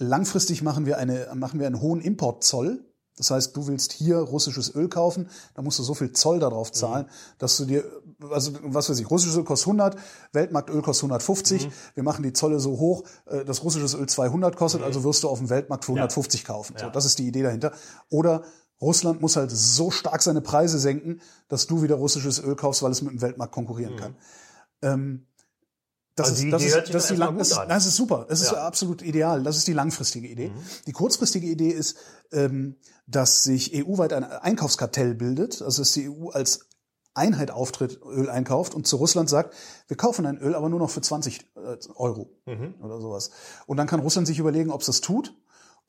langfristig machen wir, eine, machen wir einen hohen Importzoll. Das heißt, du willst hier russisches Öl kaufen, da musst du so viel Zoll darauf zahlen, dass du dir, also was weiß ich, russisches Öl kostet 100, Weltmarktöl kostet 150, wir machen die Zolle so hoch, äh, dass russisches Öl 200 kostet, also wirst du auf dem Weltmarkt für 150 kaufen. So, das ist die Idee dahinter. Oder Russland muss halt so stark seine Preise senken, dass du wieder russisches Öl kaufst, weil es mit dem Weltmarkt konkurrieren kann. Ähm, das ist, das Idee hört ist, sich das ist die erstmal lang, gut das, ist- an. das ist super. Das ist Ja. Mhm. absolut ideal. Das ist die langfristige Idee. Die kurzfristige Idee ist, ähm, dass sich EU-weit ein Einkaufskartell bildet, also dass die EU als Einheit auftritt, Öl einkauft und zu Russland sagt, wir kaufen ein Öl, aber nur noch für 20 äh, Euro Mhm. oder sowas. Und dann kann Russland sich überlegen, ob es das tut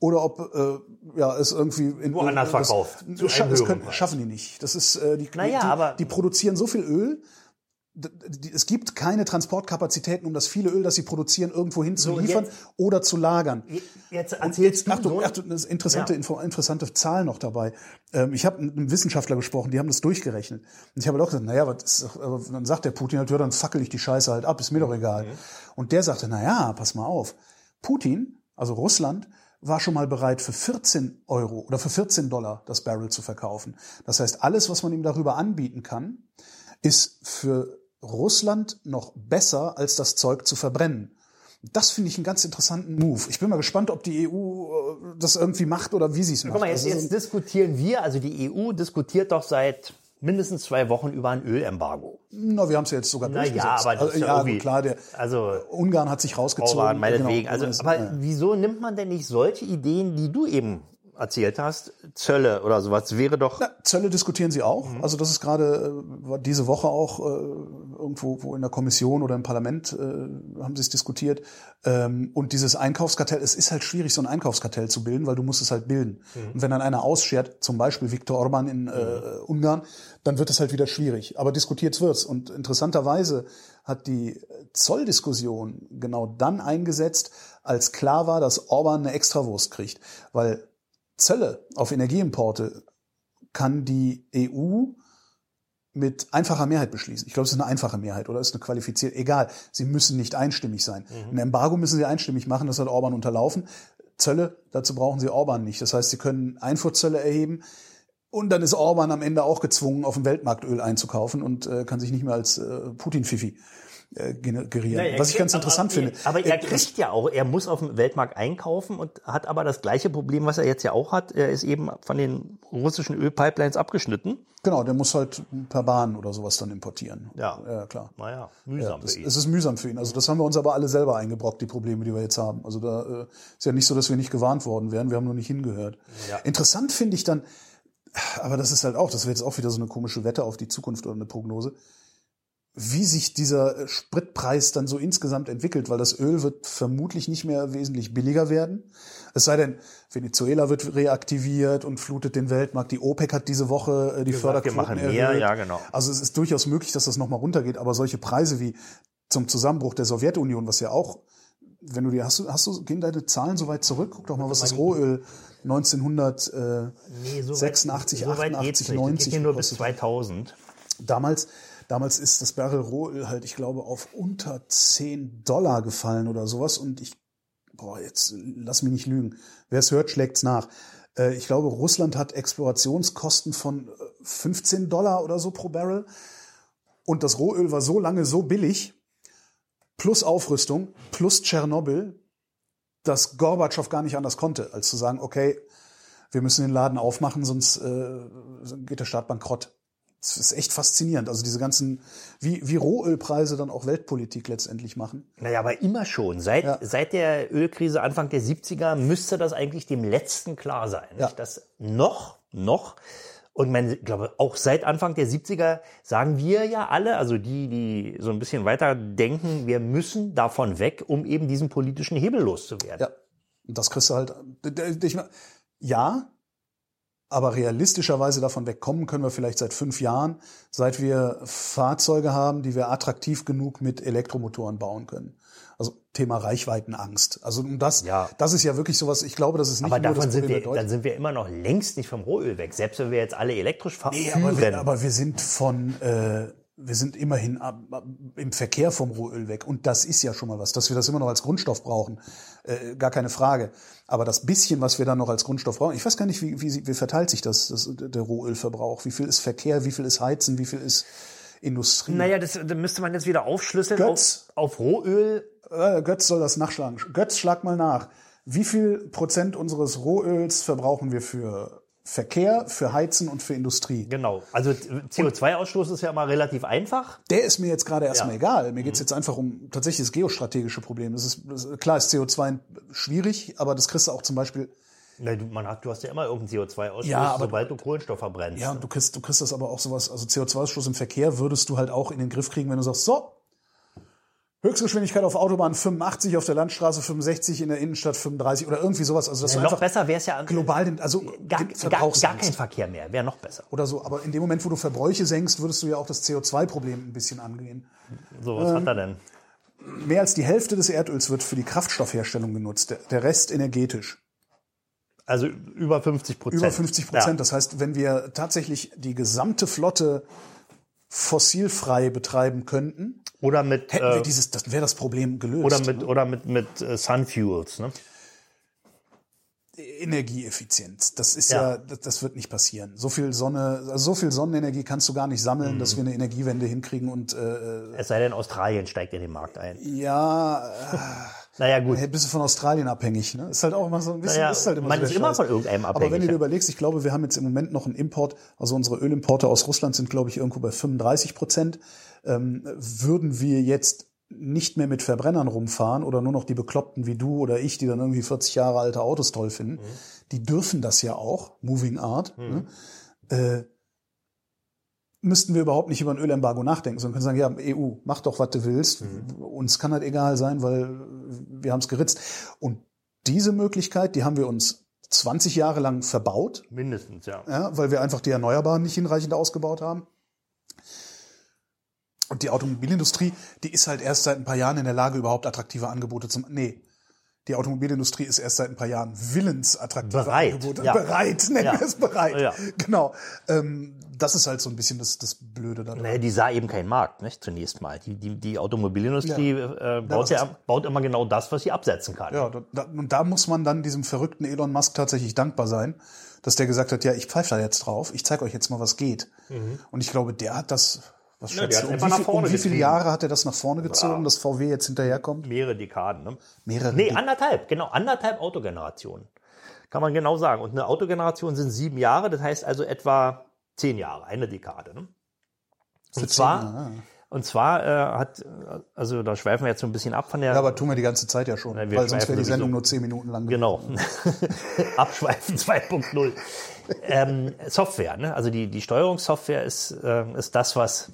oder ob äh, ja es irgendwie in Woanders das- verkauft, Das, scha- das können, Preis. schaffen die nicht. Das ist äh, die, Naja, die, aber- die produzieren so viel Öl, es gibt keine Transportkapazitäten, um das viele Öl, das sie produzieren, irgendwo hin zu So, und liefern jetzt- oder zu lagern. Jetzt Und erzählst du Achtung, so Achtung, das ist interessante, Ja. Info, interessante Zahl noch dabei. Ähm, ich habe mit einem Wissenschaftler gesprochen, die haben das durchgerechnet. Und ich habe halt auch gesagt, naja, was ist, doch- dann sagt der Putin halt, ja, dann fackel ich die Scheiße halt ab, ist mir doch egal. Und der sagte, naja, pass mal auf. Putin, also Russland, war schon mal bereit, für 14 Euro oder für 14 Dollar das Barrel zu verkaufen. Das heißt, alles, was man ihm darüber anbieten kann, ist für Russland noch besser, als das Zeug zu verbrennen. Das finde ich einen ganz interessanten Move. Ich bin mal gespannt, ob die EU äh, das irgendwie macht oder wie sie es macht. Guck mal, jetzt, Also, jetzt diskutieren wir, also die EU diskutiert doch seit mindestens zwei Wochen über ein Ölembargo. na, wir haben es ja jetzt sogar Na durchgesetzt. ja, aber das also, ist ja ja, klar, der Also Ungarn hat sich rausgezogen. Orban, meinetwegen. Genau, also, aber ja. wieso nimmt man denn nicht solche Ideen, die du eben erzählt hast, Zölle oder sowas, wäre doch. Na, Zölle diskutieren sie auch. Mhm. Also das ist gerade äh, diese Woche auch äh, irgendwo wo in der Kommission oder im Parlament äh, haben sie es diskutiert. Ähm, und dieses Einkaufskartell, es ist halt schwierig, so ein Einkaufskartell zu bilden, weil du musst es halt bilden. Mhm. Und wenn dann einer ausschert, zum Beispiel Viktor Orban in äh, Ungarn, dann wird es halt wieder schwierig. Aber diskutiert wird's. Und interessanterweise hat die Zolldiskussion genau dann eingesetzt, als klar war, dass Orban eine Extrawurst kriegt. Weil Zölle auf Energieimporte kann die EU mit einfacher Mehrheit beschließen. Ich glaube, es ist eine einfache Mehrheit oder ist eine qualifizierte. Egal, sie müssen nicht einstimmig sein. Ein Embargo müssen sie einstimmig machen, das hat Orban unterlaufen. Zölle, dazu brauchen sie Orban nicht. Das heißt, sie können Einfuhrzölle erheben. Und dann ist Orban am Ende auch gezwungen, auf dem Weltmarkt Öl einzukaufen und äh, kann sich nicht mehr als äh, Putin-Fifi äh, generieren. Ja, Was ich ganz interessant aber, finde. Aber er Äh, kriegt ja auch, er muss auf dem Weltmarkt einkaufen und hat aber das gleiche Problem, was er jetzt ja auch hat. Er ist eben von den russischen Ölpipelines abgeschnitten. Genau, der muss halt per Bahn oder sowas dann importieren. Ja. ja klar. Naja, Ja, mühsam das, für ihn. es ist mühsam für ihn. Also das haben wir uns aber alle selber eingebrockt, die Probleme, die wir jetzt haben. Also da äh, ist ja nicht so, dass wir nicht gewarnt worden wären. Wir haben nur nicht hingehört. Ja. Interessant finde ich dann, aber das ist halt auch, das wäre jetzt auch wieder so eine komische Wette auf die Zukunft oder eine Prognose, wie sich dieser Spritpreis dann so insgesamt entwickelt, weil das Öl wird vermutlich nicht mehr wesentlich billiger werden. Es sei denn, Venezuela wird reaktiviert und flutet den Weltmarkt. Die OPEC hat diese Woche äh, die Gesagt, wir Förderquoten machen mehr, erhöht. ja, genau. Also es ist durchaus möglich, dass das nochmal runtergeht, aber solche Preise wie zum Zusammenbruch der Sowjetunion, was ja auch, wenn du dir, hast du, hast du, gehen deine Zahlen so weit zurück? Guck doch mal, was das Rohöl 1986, so weit, so weit 88, geht's nicht. Das 90 geht hier nur bis gekostet. 2000. Damals, damals ist das Barrel Rohöl halt, ich glaube, auf unter 10 Dollar gefallen oder sowas. Und ich, boah, jetzt lass mich nicht lügen. Wer es hört, schlägt's nach. Äh, Ich glaube, Russland hat Explorationskosten von äh, 15 Dollar oder so pro Barrel. Und das Rohöl war so lange so billig, plus Aufrüstung, plus Tschernobyl, dass Gorbatschow gar nicht anders konnte, als zu sagen, okay, wir müssen den Laden aufmachen, sonst äh, geht der Staat bankrott. Das ist echt faszinierend. Also diese ganzen, wie, wie Rohölpreise dann auch Weltpolitik letztendlich machen. Naja, aber immer schon. Seit, Ja. seit der Ölkrise Anfang der 70er müsste das eigentlich dem Letzten klar sein. Ja. Dass noch, noch, und man, ich glaube, auch seit Anfang der 70er sagen wir ja alle, also die, die so ein bisschen weiter denken, wir müssen davon weg, um eben diesen politischen Hebel loszuwerden. Ja. Das kriegst du halt. Ich, ja, aber realistischerweise davon wegkommen können wir vielleicht seit fünf Jahren, seit wir Fahrzeuge haben, die wir attraktiv genug mit Elektromotoren bauen können. Also Thema Reichweitenangst. Also das, Ja. das ist ja wirklich sowas, ich glaube, das ist nicht Aber nur davon das sind Problem wir, dann sind wir immer noch längst nicht vom Rohöl weg. Selbst wenn wir jetzt alle elektrisch fahren. Nee, aber wir, aber wir sind von, äh, wir sind immerhin ab, im Verkehr vom Rohöl weg. Und das ist ja schon mal was, dass wir das immer noch als Grundstoff brauchen. Äh, gar keine Frage. Aber das bisschen, was wir dann noch als Grundstoff brauchen, ich weiß gar nicht, wie, wie, wie verteilt sich das, das, der Rohölverbrauch? Wie viel ist Verkehr, wie viel ist Heizen, wie viel ist Industrie? naja, das, das müsste man jetzt wieder aufschlüsseln Götz. auf, auf Rohöl. Äh, Götz soll das nachschlagen. Götz, schlag mal nach. Wie viel Prozent unseres Rohöls verbrauchen wir für Verkehr, für Heizen und für Industrie? Genau. Also CO2-Ausstoß ist ja mal relativ einfach. Der ist mir jetzt gerade erstmal Ja. egal. Mir geht's jetzt einfach um tatsächlich das geostrategische Problem. Das ist, das, klar ist CO2 schwierig, aber das kriegst du auch zum Beispiel. Na, du, man hat, du hast ja immer irgendeinen CO2-Ausstoß, Ja, aber- sobald du Kohlenstoff verbrennst. Ja, und du kriegst, du kriegst das aber auch sowas, also CO2-Ausstoß im Verkehr würdest du halt auch in den Griff kriegen, wenn du sagst, so, Höchstgeschwindigkeit auf Autobahn 85, auf der Landstraße 65, in der Innenstadt 35 oder irgendwie sowas. Also das Ja, noch besser wäre es ja global, den, also gar, den gar, gar kein Verkehr mehr. Wäre noch besser. oder so. Aber in dem Moment, wo du Verbräuche senkst, würdest du ja auch das CO2-Problem ein bisschen angehen. So, was Ähm, hat er denn? Mehr als die Hälfte des Erdöls wird für die Kraftstoffherstellung genutzt, der, der Rest energetisch. Also über 50 Prozent. Über 50 Prozent. Das heißt, wenn wir tatsächlich die gesamte Flotte fossilfrei betreiben könnten, Oder mit, hätten wir äh, dieses, das wäre das Problem gelöst. oder mit, oder mit, mit äh, Sunfuels. Ne? Energieeffizienz. Das ist Ja. ja, das, das wird nicht passieren. So viel Sonne, also so viel Sonnenenergie kannst du gar nicht sammeln, dass wir eine Energiewende hinkriegen und äh, Es sei denn, Australien steigt in den Markt ein. ja, Naja, gut. Hey, bist du von Australien abhängig, ne? Ist halt auch immer so ein bisschen, Naja, ist halt immer man so ist immer Scheiß. von irgendeinem Aber wenn abhängig, du dir überlegst, ich glaube, wir haben jetzt im Moment noch einen Import, also unsere Ölimporte aus Russland sind, glaube ich, irgendwo bei 35 Prozent. Ähm, würden wir jetzt nicht mehr mit Verbrennern rumfahren oder nur noch die Bekloppten wie du oder ich, die dann irgendwie 40 Jahre alte Autos toll finden, Mhm. die dürfen das ja auch, Moving Art, ne? äh, müssten wir überhaupt nicht über ein Ölembargo nachdenken, sondern können sagen, ja, EU, mach doch, was du willst. Mhm. Uns kann halt egal sein, weil wir haben es geritzt. Und diese Möglichkeit, die haben wir uns 20 Jahre lang verbaut, Mindestens, ja. ja, weil wir einfach die Erneuerbaren nicht hinreichend ausgebaut haben. Und die Automobilindustrie, die ist halt erst seit ein paar Jahren in der Lage, überhaupt attraktive Angebote zu machen. Nee. Die Automobilindustrie ist erst seit ein paar Jahren willens, attraktive Bereit, Angebote. ja. Bereit, nennen Ja. wir es bereit. Ja. Genau. Ähm, das ist halt so ein bisschen das, das Blöde daran. Naja, die sah eben keinen Markt, nicht? Zunächst mal. Die, die, die Automobilindustrie äh, baut, das ja, baut immer genau das, was sie absetzen kann. Ja, da, und da muss man dann diesem verrückten Elon Musk tatsächlich dankbar sein, dass der gesagt hat, ja, ich pfeife da jetzt drauf, ich zeige euch jetzt mal, was geht. Und ich glaube, der hat das, was Ja, du, um, wie nach um wie viele. Jahre hat er das nach vorne gezogen, dass VW jetzt hinterherkommt? Mehrere Dekaden, ne? Mehrere. Nee, anderthalb, genau, anderthalb Autogenerationen. Kann man genau sagen. Und eine Autogeneration sind sieben Jahre, das heißt also etwa zehn Jahre, eine Dekade. Ne? Und zwar, Jahre, ja. und zwar äh, hat, also da schweifen wir jetzt so ein bisschen ab von der. Ja, aber tun wir die ganze Zeit ja schon, Na, weil sonst wäre die Sendung sowieso. nur zehn Minuten lang. Genau. Abschweifen 2.0. ähm, Software, ne? Also die, die Steuerungssoftware ist, äh, ist das, was,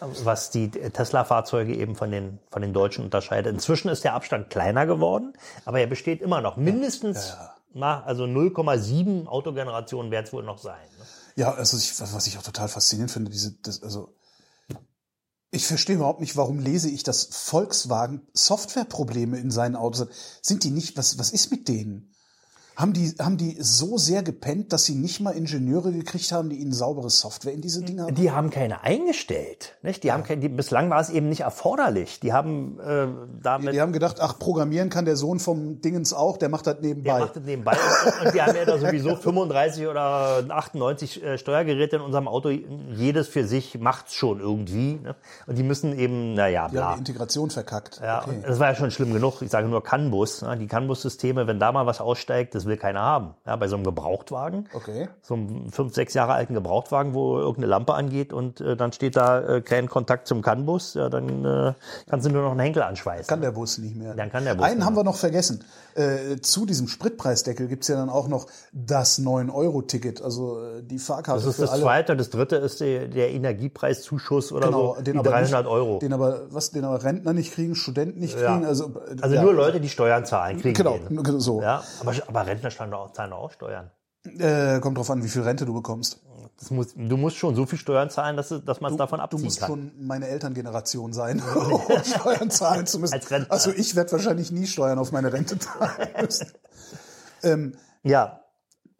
was die Tesla-Fahrzeuge eben von den, von den Deutschen unterscheidet. Inzwischen ist der Abstand kleiner geworden, aber er besteht immer noch. Mindestens, Na, also 0,7 Autogenerationen wird es wohl noch sein. Ne? Ja, also ich, was was ich auch total faszinierend finde, diese, das, also ich verstehe überhaupt nicht, warum lese ich, dass Volkswagen Softwareprobleme in seinen Autos hat. Sind die nicht, was, was ist mit denen? Haben die, haben die so sehr gepennt, dass sie nicht mal Ingenieure gekriegt haben, die ihnen saubere Software in diese Dinger Die haben keine eingestellt. Nicht? Die haben keine, die, bislang war es eben nicht erforderlich. Die haben äh, damit Die haben gedacht, ach, programmieren kann der Sohn vom Dingens auch, der macht das nebenbei. Der macht das nebenbei. Und, wir haben ja da sowieso 35 oder 98 äh, Steuergeräte in unserem Auto. Jedes für sich macht's schon irgendwie. Ne? Und die müssen eben, naja, die haben bla. die Integration verkackt. Ja, okay. das war ja schon schlimm genug. Ich sage nur CAN-Bus. Ne? Die CAN-Bus-Systeme, wenn da mal was aussteigt, das will keiner haben. Ja, bei so einem Gebrauchtwagen. Okay. So einem fünf, sechs Jahre alten Gebrauchtwagen, wo irgendeine Lampe angeht und äh, dann steht da äh, kein Kontakt zum CAN-Bus, ja, dann äh, kannst du nur noch einen Henkel anschweißen. Kann der Bus nicht mehr. Dann kann der Bus Einen haben wir noch vergessen. Äh, zu diesem Spritpreisdeckel gibt's ja dann auch noch das 9-Euro-Ticket, also äh, die Fahrkarte Das ist das alle. zweite. Das dritte ist der, der Energiepreiszuschuss oder Genau, so, den die aber 300 nicht, Euro. Den aber, was, den aber Rentner nicht kriegen, Studenten nicht Ja. kriegen, also, äh, Also ja. nur Leute, die Steuern zahlen, kriegen Genau, den. so. Ja, aber, aber Rentner zahlen doch auch, zahlen auch Steuern. Äh, kommt drauf an, wie viel Rente du bekommst. Das muss, du musst schon so viel Steuern zahlen, dass, dass man es davon Du abziehen musst kann. schon meine Elterngeneration sein, um Steuern zahlen zu müssen. Also ich werde wahrscheinlich nie Steuern auf meine Rente zahlen müssen. ja,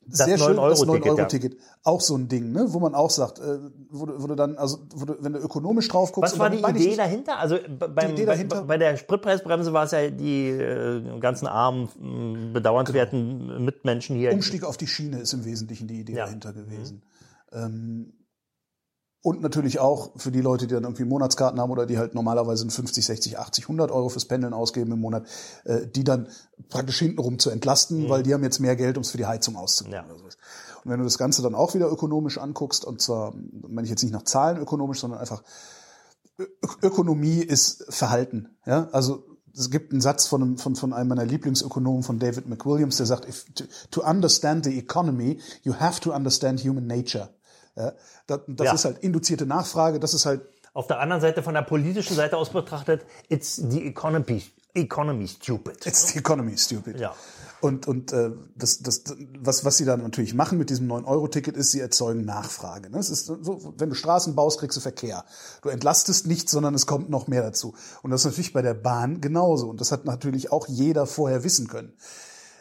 das Sehr schön, das 9-Euro-Ticket, 9-Euro-Ticket. Auch so ein Ding, ne? wo man auch sagt, äh, wo, du, wo du dann, also wo du, wenn du ökonomisch drauf guckst. Was war die Idee nicht- dahinter? Also beim, Idee dahinter- Bei, bei der Spritpreisbremse war es ja die äh, ganzen armen, bedauernswerten Mitmenschen hier. Umstieg auf die Schiene ist im Wesentlichen die Idee Ja. dahinter gewesen. Ähm, und natürlich auch für die Leute, die dann irgendwie Monatskarten haben oder die halt normalerweise 50, 60, 80, 100 Euro fürs Pendeln ausgeben im Monat, äh, die dann praktisch hintenrum zu entlasten, weil die haben jetzt mehr Geld, um es für die Heizung auszugeben. Ja. Oder sowas. Und wenn du das Ganze dann auch wieder ökonomisch anguckst, und zwar, meine ich jetzt nicht nach Zahlen ökonomisch, sondern einfach Ö Ökonomie ist Verhalten. Ja, also es gibt einen Satz von einem, von, von einem meiner Lieblingsökonomen, von David McWilliams, der sagt, if, to, to understand the economy, you have to understand human nature. Ja, das das Ja. ist halt induzierte Nachfrage, das ist halt Auf der anderen Seite, von der politischen Seite aus betrachtet, it's the economy, economy stupid. It's the economy, stupid. Ja. Und, und äh, das, das, was, was sie dann natürlich machen mit diesem 9-Euro-Ticket, ist, sie erzeugen Nachfrage. Ne? Es ist so, wenn du Straßen baust, kriegst du Verkehr. Du entlastest nichts, sondern es kommt noch mehr dazu. Und das ist natürlich bei der Bahn genauso. Und das hat natürlich auch jeder vorher wissen können.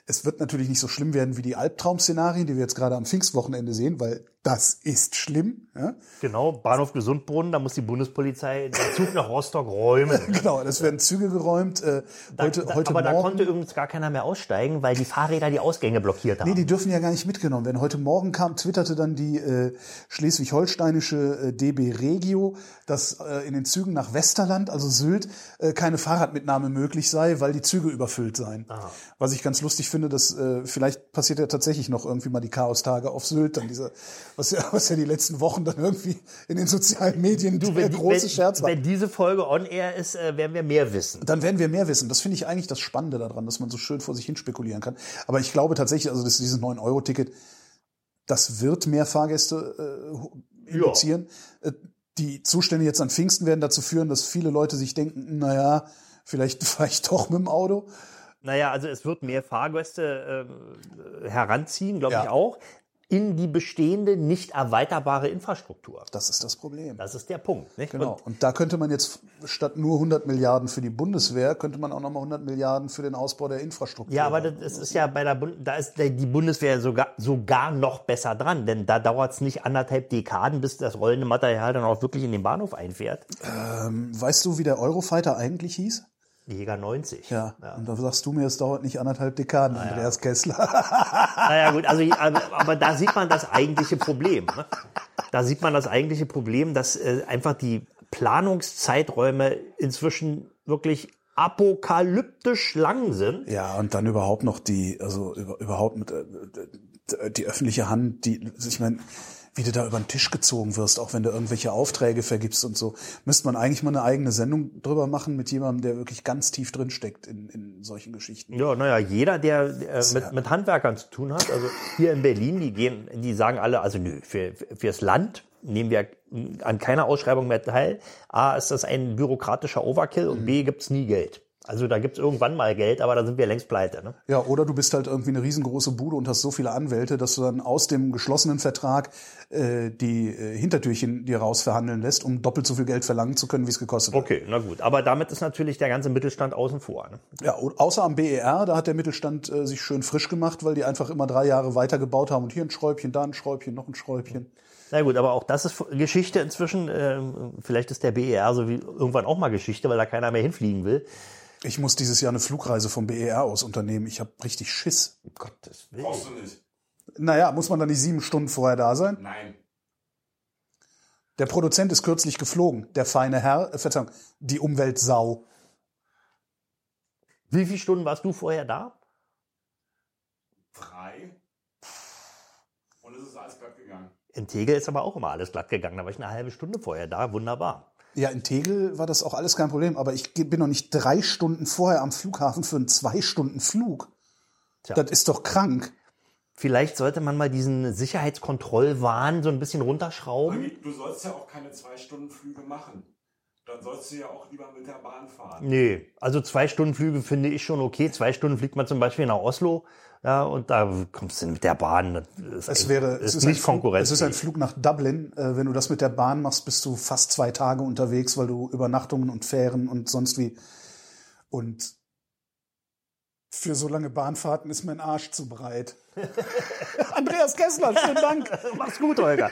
Es wird natürlich nicht so schlimm werden wie die Albtraum-Szenarien, die wir jetzt gerade am Pfingstwochenende sehen, weil das ist schlimm. Ja? Genau, Bahnhof Gesundbrunnen, da muss die Bundespolizei den Zug nach Rostock räumen. Genau, es werden Züge geräumt. Äh, heute, Da- heute aber da Morgen, konnte übrigens gar keiner mehr aussteigen, weil die Fahrräder die Ausgänge blockiert haben. Nee, die dürfen ja gar nicht mitgenommen werden. Heute Morgen kam, twitterte dann die äh, schleswig-holsteinische äh, DB Regio, dass äh, in den Zügen nach Westerland, also Sylt, äh, keine Fahrradmitnahme möglich sei, weil die Züge überfüllt seien. Was ich ganz lustig finde, dass äh, vielleicht passiert ja tatsächlich noch irgendwie mal die Chaostage auf Sylt, dann dieser, was ja, was ja die letzten Wochen dann irgendwie in den sozialen Medien der wenn, große wenn, Scherz war. wenn diese Folge on air ist, äh, werden wir mehr wissen. Dann werden wir mehr wissen. Das finde ich eigentlich das Spannende daran, dass man so schön vor sich hin spekulieren kann. Aber ich glaube tatsächlich, also das, dieses 9-Euro-Ticket, das wird mehr Fahrgäste äh, induzieren. Äh, Die Zustände jetzt an Pfingsten werden dazu führen, dass viele Leute sich denken, naja, vielleicht fahre ich doch mit dem Auto. Naja, also es wird mehr Fahrgäste äh, heranziehen, glaube Ja. ich auch, in die bestehende, nicht erweiterbare Infrastruktur. Das ist das Problem. Das ist der Punkt. Nicht? Genau. Und Und da könnte man jetzt statt nur 100 Milliarden für die Bundeswehr, könnte man auch nochmal 100 Milliarden für den Ausbau der Infrastruktur. Ja, aber haben. das ist ja bei der Bund da ist die Bundeswehr sogar, sogar noch besser dran, denn da dauert es nicht anderthalb Dekaden, bis das rollende Material dann auch wirklich in den Bahnhof einfährt. Weißt du, wie der Eurofighter eigentlich hieß? Jäger 90. Ja. Und da sagst du mir, es dauert nicht anderthalb Dekaden, Andreas Kessler. Naja gut, also aber, da sieht man das eigentliche Problem. Ne? Da sieht man das eigentliche Problem, dass äh, einfach die Planungszeiträume inzwischen wirklich apokalyptisch lang sind. Ja, und dann überhaupt noch die, also über, überhaupt mit äh, die öffentliche Hand, die, ich meine, wie du da über den Tisch gezogen wirst, auch wenn du irgendwelche Aufträge vergibst und so, müsste man eigentlich mal eine eigene Sendung drüber machen mit jemandem, der wirklich ganz tief drin steckt in, in solchen Geschichten. Ja, naja, jeder, der äh, mit, mit Handwerkern zu tun hat, also hier in Berlin, die gehen, die sagen alle, also nö, für, fürs Land nehmen wir an keiner Ausschreibung mehr teil. A, ist das ein bürokratischer Overkill und B, gibt's nie Geld. Also da gibt's irgendwann mal Geld, aber da sind wir längst pleite. Ne? Ja, oder du bist halt irgendwie eine riesengroße Bude und hast so viele Anwälte, dass du dann aus dem geschlossenen Vertrag äh, die äh, Hintertürchen dir rausverhandeln lässt, um doppelt so viel Geld verlangen zu können, wie es gekostet hat. Okay, na gut. Aber damit ist natürlich der ganze Mittelstand außen vor. Ne? Ja, außer am BER, da hat der Mittelstand äh, sich schön frisch gemacht, weil die einfach immer drei Jahre weitergebaut haben und hier ein Schräubchen, da ein Schräubchen, noch ein Schräubchen. Na gut, aber auch das ist Geschichte inzwischen. Ähm, vielleicht ist der BER so wie irgendwann auch mal Geschichte, weil da keiner mehr hinfliegen will. Ich muss dieses Jahr eine Flugreise vom BER aus unternehmen. Ich habe richtig Schiss. Um Gottes Willen. Brauchst du nicht. Naja, muss man dann nicht sieben Stunden vorher da sein? Nein. Der Produzent ist kürzlich geflogen. Der feine Herr, äh, Verzeihung, die Umweltsau. Wie viele Stunden warst du vorher da? Frei. Und es ist alles glatt gegangen. In Tegel ist aber auch immer alles glatt gegangen. Da war ich eine halbe Stunde vorher da. Wunderbar. Ja, in Tegel war das auch alles kein Problem, aber ich bin noch nicht drei Stunden vorher am Flughafen für einen zwei Stunden Flug. Tja. Das ist doch krank. Vielleicht sollte man mal diesen Sicherheitskontrollwahn so ein bisschen runterschrauben. Du sollst ja auch keine zwei Stunden Flüge machen. Dann sollst du ja auch lieber mit der Bahn fahren. Nee, also zwei Stunden Flüge finde ich schon okay. Zwei Stunden fliegt man zum Beispiel nach Oslo Ja, und da kommst du mit der Bahn. Ist Es wäre, ist es ist, nicht Konkurrenz. es ist ein Flug nach Dublin. Äh, wenn du das mit der Bahn machst, bist du fast zwei Tage unterwegs, weil du Übernachtungen und Fähren und sonst wie. Und für so lange Bahnfahrten ist mein Arsch zu breit. Andreas Kessler, vielen Dank. Mach's gut, Holger.